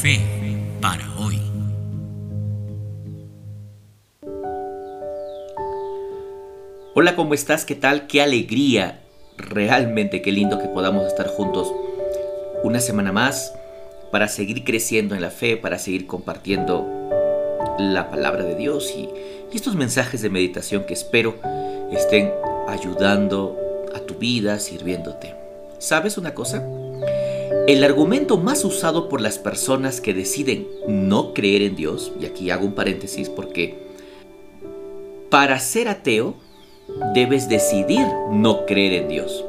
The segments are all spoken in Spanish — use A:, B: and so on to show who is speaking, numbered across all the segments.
A: Fe para hoy.
B: Hola, ¿cómo estás? ¿Qué tal? Qué alegría. Realmente qué lindo que podamos estar juntos una semana más para seguir creciendo en la fe, para seguir compartiendo la palabra de Dios y, estos mensajes de meditación que espero estén ayudando a tu vida, sirviéndote. ¿Sabes una cosa? El argumento más usado por las personas que deciden no creer en Dios, y aquí hago un paréntesis porque para ser ateo debes decidir no creer en Dios.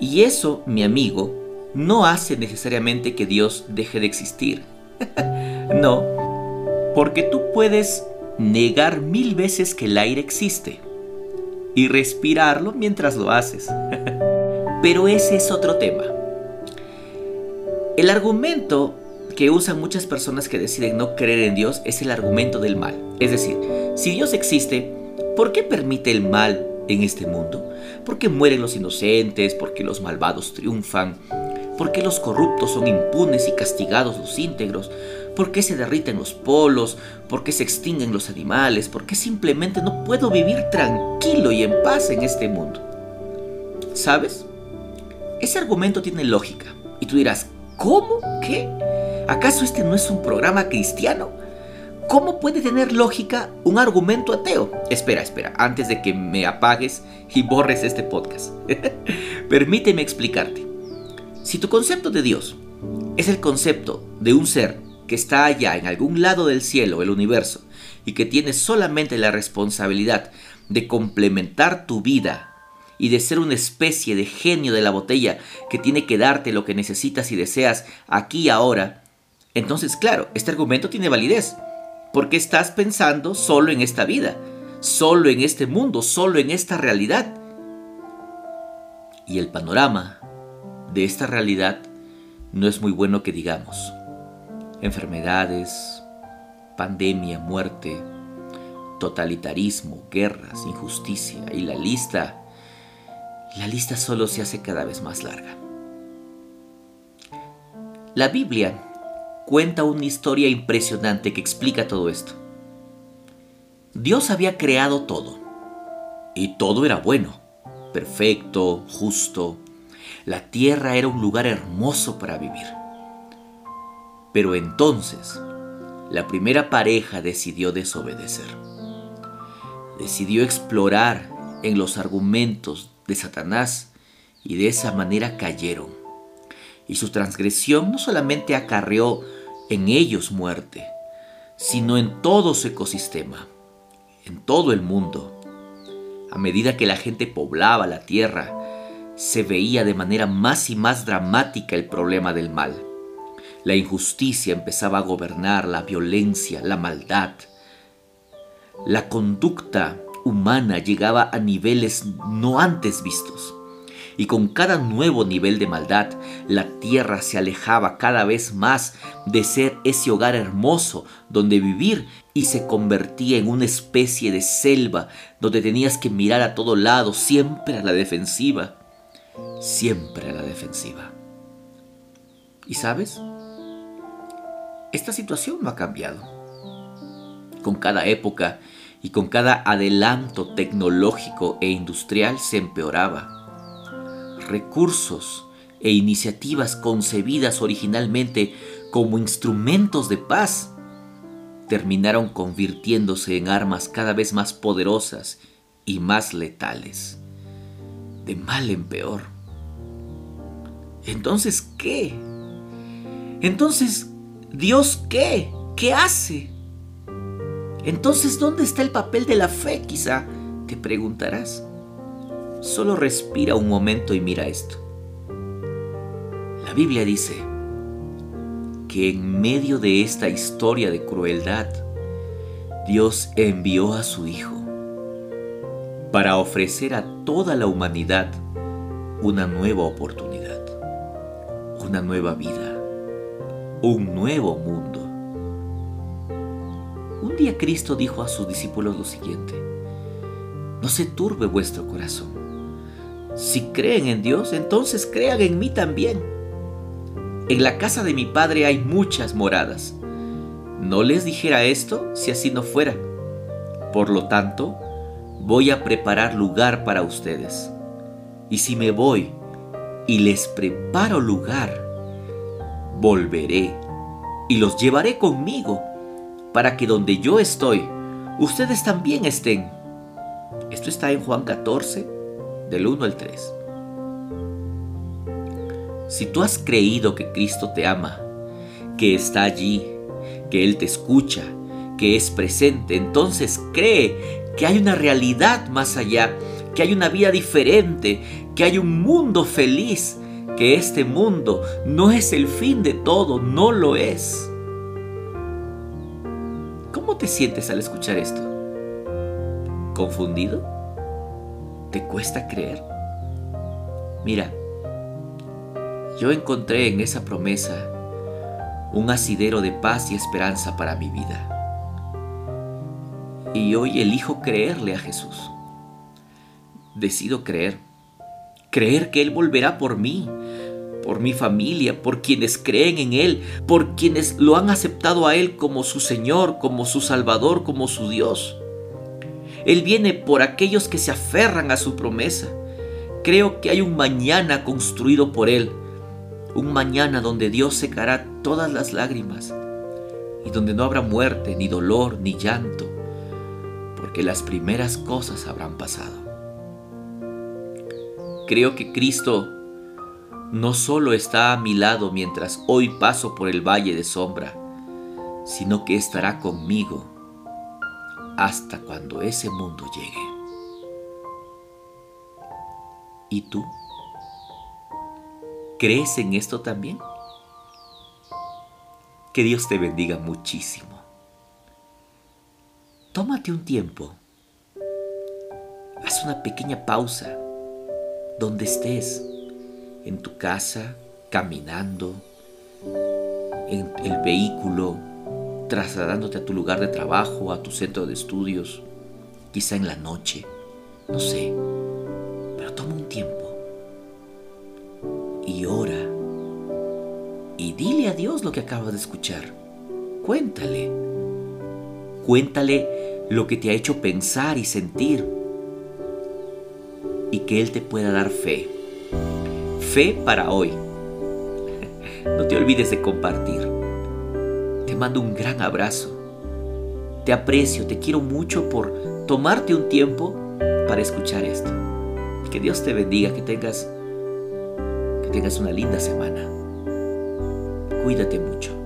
B: Y eso, mi amigo, no hace necesariamente que Dios deje de existir. no, porque tú puedes negar mil veces que el aire existe y respirarlo mientras lo haces. Pero ese es otro tema. El argumento que usan muchas personas que deciden no creer en Dios es el argumento del mal. Es decir, si Dios existe, ¿por qué permite el mal en este mundo? ¿Por qué mueren los inocentes? ¿Por qué los malvados triunfan? ¿Por qué los corruptos son impunes y castigados los íntegros? ¿Por qué se derriten los polos? ¿Por qué se extinguen los animales? ¿Por qué simplemente no puedo vivir tranquilo y en paz en este mundo? ¿Sabes? Ese argumento tiene lógica. Y tú dirás, ¿cómo? ¿Qué? ¿Acaso este no es un programa cristiano? ¿Cómo puede tener lógica un argumento ateo? Espera, espera, antes de que me apagues y borres este podcast. Permíteme explicarte. Si tu concepto de Dios es el concepto de un ser que está allá en algún lado del cielo, el universo, y que tiene solamente la responsabilidad de complementar tu vida y de ser una especie de genio de la botella que tiene que darte lo que necesitas y deseas aquí y ahora, entonces claro, este argumento tiene validez, porque estás pensando solo en esta vida, solo en este mundo, solo en esta realidad. Y el panorama de esta realidad no es muy bueno que digamos. Enfermedades, pandemia, muerte, totalitarismo, guerras, injusticia y la lista, la lista solo se hace cada vez más larga. La Biblia cuenta una historia impresionante que explica todo esto. Dios había creado todo y todo era bueno, perfecto, justo, la tierra era un lugar hermoso para vivir. Pero entonces, la primera pareja decidió desobedecer. Decidió explorar en los argumentos de Satanás y de esa manera cayeron. Y su transgresión no solamente acarreó en ellos muerte, sino en todo su ecosistema, en todo el mundo. A medida que la gente poblaba la tierra, se veía de manera más y más dramática el problema del mal. La injusticia empezaba a gobernar, la violencia, la maldad. La conducta humana llegaba a niveles no antes vistos. Y con cada nuevo nivel de maldad, la tierra se alejaba cada vez más de ser ese hogar hermoso donde vivir y se convertía en una especie de selva donde tenías que mirar a todo lado, siempre a la defensiva siempre a la defensiva. ¿Y sabes? Esta situación no ha cambiado. Con cada época y con cada adelanto tecnológico e industrial se empeoraba. Recursos e iniciativas concebidas originalmente como instrumentos de paz terminaron convirtiéndose en armas cada vez más poderosas y más letales de mal en peor. Entonces, ¿qué? Entonces, ¿Dios qué? ¿Qué hace? Entonces, ¿dónde está el papel de la fe? Quizá te preguntarás. Solo respira un momento y mira esto. La Biblia dice que en medio de esta historia de crueldad, Dios envió a su Hijo para ofrecer a toda la humanidad una nueva oportunidad, una nueva vida, un nuevo mundo. Un día Cristo dijo a sus discípulos lo siguiente, no se turbe vuestro corazón. Si creen en Dios, entonces crean en mí también. En la casa de mi padre hay muchas moradas. No les dijera esto si así no fuera. Por lo tanto, voy a preparar lugar para ustedes. Y si me voy y les preparo lugar, volveré y los llevaré conmigo para que donde yo estoy, ustedes también estén. Esto está en Juan 14, del 1 al 3. Si tú has creído que Cristo te ama, que está allí, que Él te escucha, que es presente, entonces cree que hay una realidad más allá, que hay una vida diferente, que hay un mundo feliz, que este mundo no es el fin de todo, no lo es. ¿Cómo te sientes al escuchar esto? ¿Confundido? ¿Te cuesta creer? Mira, yo encontré en esa promesa un asidero de paz y esperanza para mi vida. Y hoy elijo creerle a Jesús. Decido creer. Creer que Él volverá por mí, por mi familia, por quienes creen en Él, por quienes lo han aceptado a Él como su Señor, como su Salvador, como su Dios. Él viene por aquellos que se aferran a su promesa. Creo que hay un mañana construido por Él un mañana donde Dios secará todas las lágrimas y donde no habrá muerte, ni dolor, ni llanto, porque las primeras cosas habrán pasado. Creo que Cristo no solo está a mi lado mientras hoy paso por el valle de sombra, sino que estará conmigo hasta cuando ese mundo llegue. ¿Y tú? ¿Crees en esto también? Que Dios te bendiga muchísimo. Tómate un tiempo. Haz una pequeña pausa donde estés, en tu casa, caminando, en el vehículo, trasladándote a tu lugar de trabajo, a tu centro de estudios, quizá en la noche, no sé, pero toma un tiempo y ora. Y dile a Dios lo que acabas de escuchar. Cuéntale. Cuéntale lo que te ha hecho pensar y sentir. Y que Él te pueda dar fe. Fe para hoy. No te olvides de compartir. Te mando un gran abrazo. Te aprecio, te quiero mucho por tomarte un tiempo para escuchar esto. Que Dios te bendiga, que tengas tengas una linda semana. Cuídate mucho.